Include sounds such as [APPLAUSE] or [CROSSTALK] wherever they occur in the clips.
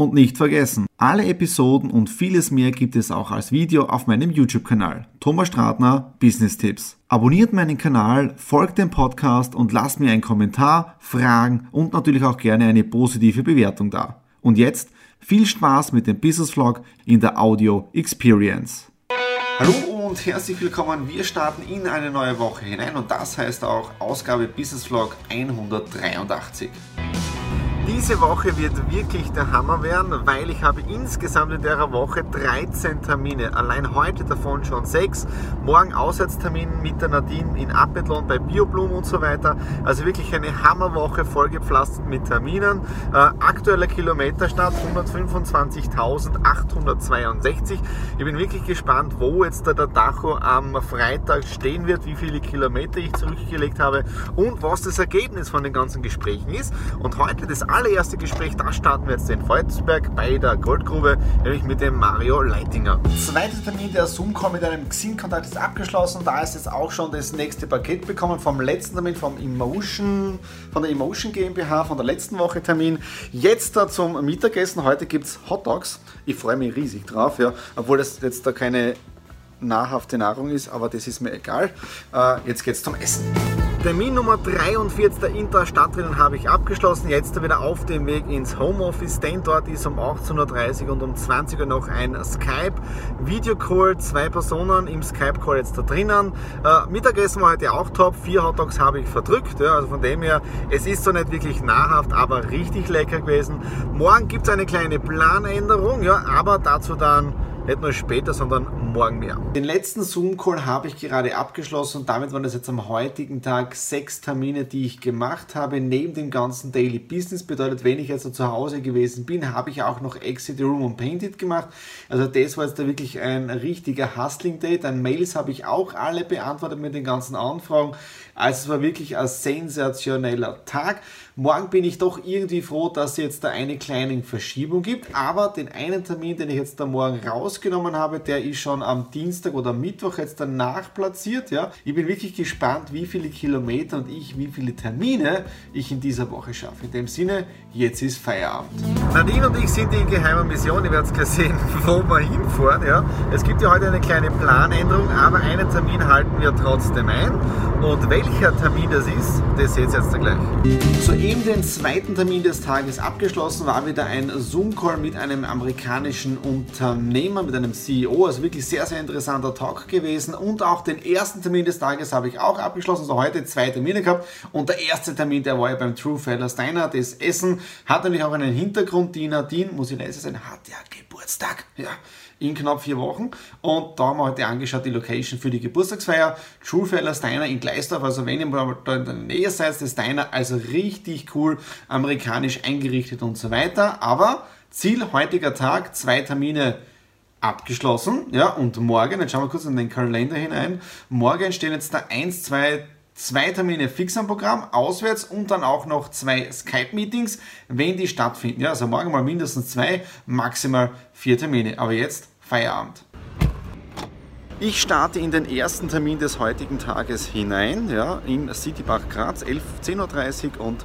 Und nicht vergessen, alle Episoden und vieles mehr gibt es auch als Video auf meinem YouTube-Kanal. Thomas Stratner Business Tipps. Abonniert meinen Kanal, folgt dem Podcast und lasst mir einen Kommentar, Fragen und natürlich auch gerne eine positive Bewertung da. Und jetzt viel Spaß mit dem Business Vlog in der Audio Experience. Hallo und herzlich willkommen. Wir starten in eine neue Woche hinein und das heißt auch Ausgabe Business Vlog 183. Diese Woche wird wirklich der Hammer werden, weil ich habe insgesamt in der Woche 13 Termine. Allein heute davon schon 6. Morgen Auswärtstermin mit der Nadine in Appetlon bei Bioblum und so weiter. Also wirklich eine Hammerwoche vollgepflastert mit Terminen. Äh, aktueller Kilometerstart 125.862. Ich bin wirklich gespannt, wo jetzt der Dacho am Freitag stehen wird, wie viele Kilometer ich zurückgelegt habe und was das Ergebnis von den ganzen Gesprächen ist. Und heute das allererste Gespräch, da starten wir jetzt in Volzberg bei der Goldgrube, nämlich mit dem Mario Leitinger. Zweiter Termin der Zoom-Call mit einem Xing-Kontakt ist abgeschlossen. Da ist jetzt auch schon das nächste Paket bekommen vom letzten Termin, vom Emotion, von der Emotion GmbH, von der letzten Woche Termin. Jetzt da zum Mittagessen. Heute gibt es Hot Dogs. Ich freue mich riesig drauf, ja. Obwohl das jetzt da keine nahrhafte Nahrung ist, aber das ist mir egal. Äh, jetzt geht's zum Essen. Termin Nummer 43 der Intra-Stadtrennen habe ich abgeschlossen. Jetzt wieder auf dem Weg ins Homeoffice, denn dort ist um 18.30 Uhr und um 20 Uhr noch ein Skype-Video-Call. Zwei Personen im Skype-Call jetzt da drinnen. Äh, Mittagessen war heute auch top. Vier Hotdogs habe ich verdrückt. Ja, also von dem her, es ist so nicht wirklich nahrhaft, aber richtig lecker gewesen. Morgen gibt es eine kleine Planänderung, ja, aber dazu dann nicht nur später, sondern morgen mehr. Den letzten Zoom-Call habe ich gerade abgeschlossen und damit waren das jetzt am heutigen Tag sechs Termine, die ich gemacht habe. Neben dem ganzen Daily Business bedeutet, wenn ich jetzt zu Hause gewesen bin, habe ich auch noch Exit Room und Painted gemacht. Also das war jetzt da wirklich ein richtiger Hustling-Day. Dann Mails habe ich auch alle beantwortet mit den ganzen Anfragen. Also es war wirklich ein sensationeller Tag. Morgen bin ich doch irgendwie froh, dass es jetzt da eine kleine Verschiebung gibt. Aber den einen Termin, den ich jetzt da morgen rausgenommen habe, der ist schon am Dienstag oder Mittwoch jetzt danach platziert. Ja. Ich bin wirklich gespannt, wie viele Kilometer und ich, wie viele Termine ich in dieser Woche schaffe. In dem Sinne, jetzt ist Feierabend. Nadine und ich sind in geheimer Mission. Ihr werdet gleich sehen, [LAUGHS] wo wir hinfahren. Ja. Es gibt ja heute eine kleine Planänderung, aber einen Termin halten wir trotzdem ein. Und welcher Termin das ist, das seht ihr jetzt gleich. Soeben den zweiten Termin des Tages abgeschlossen war wieder ein Zoom-Call mit einem amerikanischen Unternehmer, mit einem CEO. Also wirklich sehr, sehr interessanter Talk gewesen. Und auch den ersten Termin des Tages habe ich auch abgeschlossen. Also heute zwei Termine gehabt. Und der erste Termin, der war ja beim True Feller Steiner. Das Essen hat natürlich auch einen Hintergrund. Die Nadine, muss ich leise sein, hat ja Geburtstag. Ja in knapp vier Wochen. Und da haben wir heute angeschaut die Location für die Geburtstagsfeier. Truefeller Steiner in Gleisdorf. Also wenn ihr mal da in der Nähe seid, das Steiner, also richtig cool, amerikanisch eingerichtet und so weiter. Aber Ziel heutiger Tag, zwei Termine abgeschlossen. Ja, und morgen, jetzt schauen wir kurz in den Kalender hinein. Morgen stehen jetzt da eins, zwei, zwei Termine fix am Programm, auswärts und dann auch noch zwei Skype-Meetings, wenn die stattfinden. Ja, also morgen mal mindestens zwei, maximal vier Termine. Aber jetzt Feierabend. Ich starte in den ersten Termin des heutigen Tages hinein, ja, im Citypark Graz, 11, 10.30 Uhr und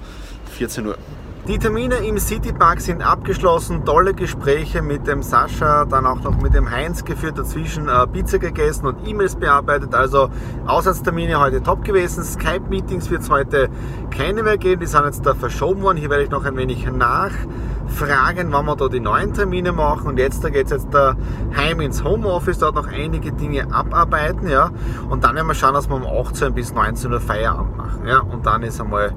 14 Uhr. Die Termine im Citypark sind abgeschlossen, tolle Gespräche mit dem Sascha, dann auch noch mit dem Heinz geführt, dazwischen äh, Pizza gegessen und E-Mails bearbeitet, also Aussatztermine heute top gewesen, Skype-Meetings wird es heute keine mehr geben, die sind jetzt da verschoben worden, hier werde ich noch ein wenig nachfragen, wann wir da die neuen Termine machen. Und jetzt geht es jetzt da heim ins Homeoffice, dort noch einige Dinge abarbeiten, ja, und dann werden wir schauen, dass wir um 18 bis 19 Uhr Feierabend machen, ja, und dann ist einmal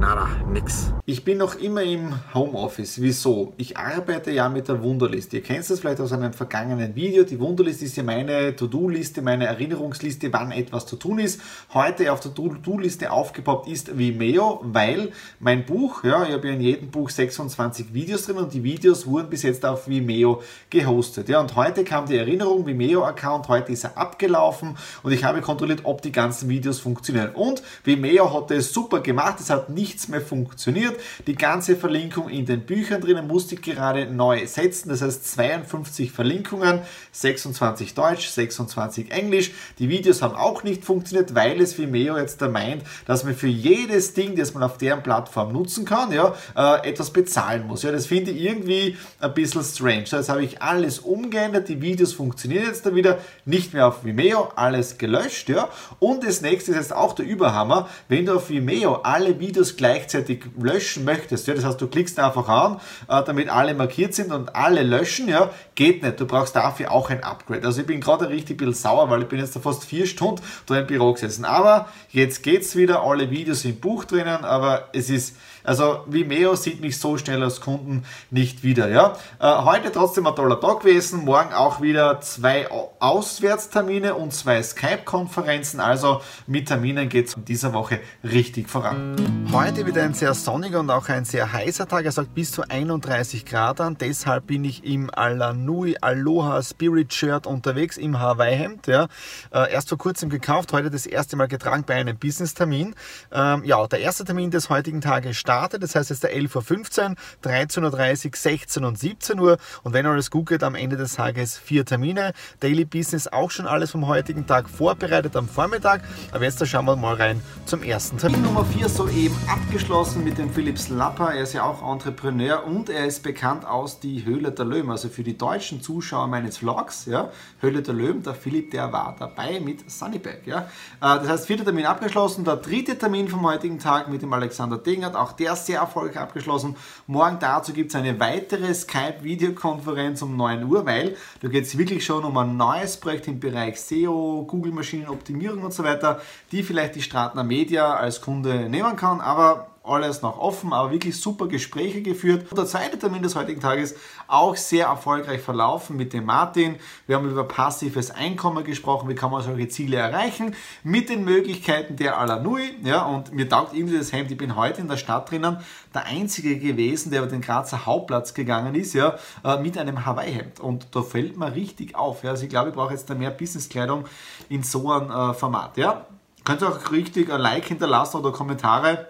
Nada, nix. Ich bin noch immer im Homeoffice. Wieso? Ich arbeite ja mit der Wunderliste. Ihr kennt das vielleicht aus einem vergangenen Video. Die Wunderliste ist ja meine To-Do-Liste, meine Erinnerungsliste, wann etwas zu tun ist. Heute auf der To-Do-Liste aufgepoppt ist Vimeo, weil mein Buch, ja, ich habe ja in jedem Buch 26 Videos drin und die Videos wurden bis jetzt auf Vimeo gehostet. Ja, und heute kam die Erinnerung, Vimeo-Account, heute ist er abgelaufen und ich habe kontrolliert, ob die ganzen Videos funktionieren. Und Vimeo hat es super gemacht. Es hat nicht nichts mehr funktioniert. Die ganze Verlinkung in den Büchern drinnen musste ich gerade neu setzen. Das heißt 52 Verlinkungen, 26 Deutsch, 26 Englisch. Die Videos haben auch nicht funktioniert, weil es Vimeo jetzt da meint, dass man für jedes Ding, das man auf deren Plattform nutzen kann, ja, äh, etwas bezahlen muss. Ja, das finde ich irgendwie ein bisschen strange. Das habe ich alles umgeändert. Die Videos funktionieren jetzt da wieder nicht mehr auf Vimeo, alles gelöscht. Ja. Und das nächste ist jetzt auch der Überhammer. Wenn du auf Vimeo alle Videos gleichzeitig löschen möchtest, ja, das heißt, du klickst einfach an, äh, damit alle markiert sind und alle löschen, ja, geht nicht. Du brauchst dafür auch ein Upgrade. Also ich bin gerade richtig ein bisschen sauer, weil ich bin jetzt da fast vier Stunden da im Büro gesessen. Aber jetzt geht's wieder, alle Videos im Buch drinnen, aber es ist also Vimeo sieht mich so schnell als Kunden nicht wieder. Ja? Äh, heute trotzdem ein toller Tag gewesen. Morgen auch wieder zwei Auswärtstermine und zwei Skype-Konferenzen. Also mit Terminen geht es in dieser Woche richtig voran. Heute wieder ein sehr sonniger und auch ein sehr heißer Tag. Er sagt bis zu 31 Grad an. Deshalb bin ich im Alanui Aloha Spirit Shirt unterwegs im Hawaii-Hemd. Ja. Äh, erst vor kurzem gekauft, heute das erste Mal getragen bei einem Business-Termin. Ähm, ja, der erste Termin des heutigen Tages startet startet. Das heißt, ist der 11.15 Uhr, 13.30 Uhr, 16 und 17 Uhr. Und wenn alles gut geht, am Ende des Tages vier Termine. Daily Business auch schon alles vom heutigen Tag vorbereitet am Vormittag. Aber jetzt schauen wir mal rein zum ersten Termin. Nummer 4 soeben abgeschlossen mit dem Philipp Slapper. Er ist ja auch Entrepreneur und er ist bekannt aus die Höhle der Löwen. Also für die deutschen Zuschauer meines Vlogs, ja, Höhle der Löwen, der Philipp, der war dabei mit Sunnyback. Ja. Äh, das heißt, vierter Termin abgeschlossen. Der dritte Termin vom heutigen Tag mit dem Alexander Dingert, auch der sehr erfolgreich abgeschlossen. Morgen dazu gibt es eine weitere Skype-Videokonferenz um 9 Uhr, weil da geht es wirklich schon um ein neues Projekt im Bereich SEO, Google-Maschinenoptimierung und so weiter, die vielleicht die Stratner Media als Kunde nehmen kann, aber alles noch offen, aber wirklich super Gespräche geführt. Und der zweite Termin des heutigen Tages auch sehr erfolgreich verlaufen mit dem Martin. Wir haben über passives Einkommen gesprochen, wie kann man solche Ziele erreichen, mit den Möglichkeiten der Alanui. Ja, und mir taugt irgendwie das Hemd. Ich bin heute in der Stadt drinnen der Einzige gewesen, der über den Grazer Hauptplatz gegangen ist, ja, äh, mit einem Hawaii-Hemd. Und da fällt mir richtig auf. Ja. Also ich glaube, ich brauche jetzt da mehr Businesskleidung in so einem äh, Format. Ja. Könnt ihr auch richtig ein Like hinterlassen oder Kommentare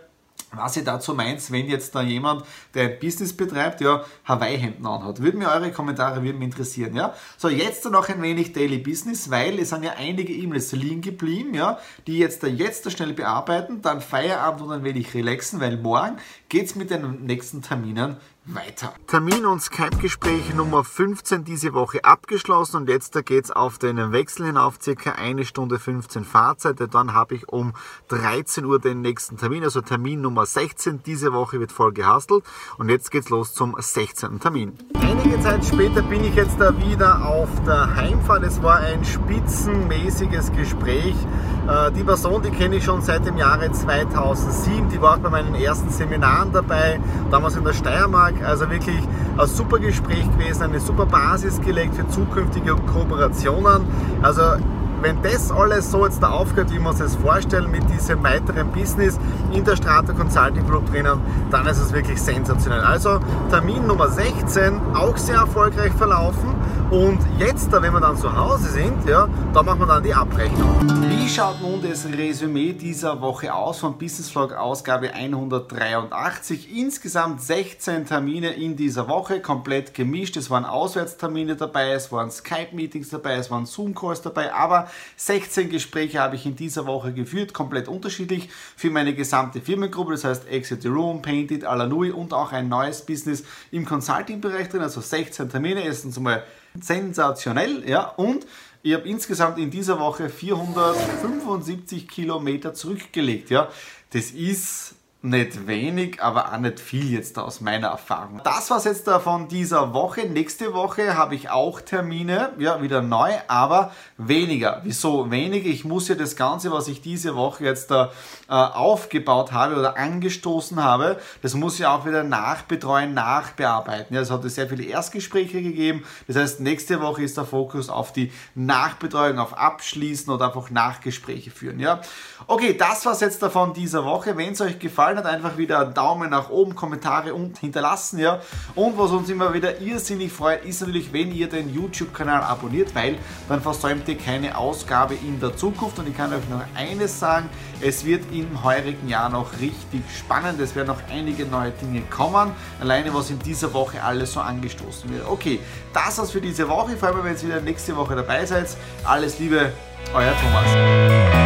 was ihr dazu meint, wenn jetzt da jemand, der ein Business betreibt, ja, Hawaii-Hemden anhat. Würden mir eure Kommentare würden mich interessieren, ja. So, jetzt noch ein wenig Daily Business, weil es sind ja einige E-Mails liegen geblieben, ja, die jetzt da jetzt da schnell bearbeiten, dann Feierabend und ein wenig relaxen, weil morgen geht's mit den nächsten Terminen weiter. Termin und Skype-Gespräch Nummer 15 diese Woche abgeschlossen und jetzt geht es auf den Wechsel hinauf, circa eine Stunde 15 Fahrzeit. Dann habe ich um 13 Uhr den nächsten Termin, also Termin Nummer 16. Diese Woche wird voll gehastelt und jetzt geht's los zum 16. Termin. Einige Zeit später bin ich jetzt da wieder auf der Heimfahrt. Es war ein spitzenmäßiges Gespräch. Äh, die Person, die kenne ich schon seit dem Jahre 2007. Die war auch bei meinen ersten Seminaren dabei, damals in der Steiermark. Also wirklich ein super Gespräch gewesen, eine super Basis gelegt für zukünftige Kooperationen. Also wenn das alles so jetzt da aufgehört, wie wir uns das vorstellen, mit diesem weiteren Business in der Strata Consulting Group drinnen, dann ist es wirklich sensationell. Also Termin Nummer 16, auch sehr erfolgreich verlaufen. Und jetzt, wenn wir dann zu Hause sind, ja, da machen wir dann die Abrechnung. Wie schaut nun das Resümee dieser Woche aus von Business Vlog Ausgabe 183? Insgesamt 16 Termine in dieser Woche, komplett gemischt. Es waren Auswärtstermine dabei, es waren Skype-Meetings dabei, es waren Zoom-Calls dabei, aber 16 Gespräche habe ich in dieser Woche geführt, komplett unterschiedlich für meine gesamte Firmengruppe, das heißt Exit the Room, Painted, Alanui und auch ein neues Business im Consulting-Bereich drin, also 16 Termine. Erstens einmal sensationell, ja, und ich habe insgesamt in dieser Woche 475 Kilometer zurückgelegt, ja. Das ist nicht wenig, aber auch nicht viel jetzt aus meiner Erfahrung. Das war's jetzt da von dieser Woche. Nächste Woche habe ich auch Termine, ja, wieder neu, aber weniger. Wieso weniger? Ich muss ja das Ganze, was ich diese Woche jetzt da äh, aufgebaut habe oder angestoßen habe, das muss ich auch wieder nachbetreuen, nachbearbeiten. Ja, es hat sehr viele Erstgespräche gegeben. Das heißt, nächste Woche ist der Fokus auf die Nachbetreuung, auf Abschließen oder einfach Nachgespräche führen. Ja, okay, das war's jetzt davon dieser Woche. Wenn es euch gefallen gefallen hat, einfach wieder einen Daumen nach oben, Kommentare unten hinterlassen, ja. Und was uns immer wieder irrsinnig freut, ist natürlich, wenn ihr den YouTube-Kanal abonniert, weil dann versäumt ihr keine Ausgabe in der Zukunft. Und ich kann euch noch eines sagen, es wird im heurigen Jahr noch richtig spannend. Es werden noch einige neue Dinge kommen. Alleine was in dieser Woche alles so angestoßen wird. Okay, das war's für diese Woche. Ich freue mich, wenn ihr wieder nächste Woche dabei seid. Alles Liebe, euer Thomas.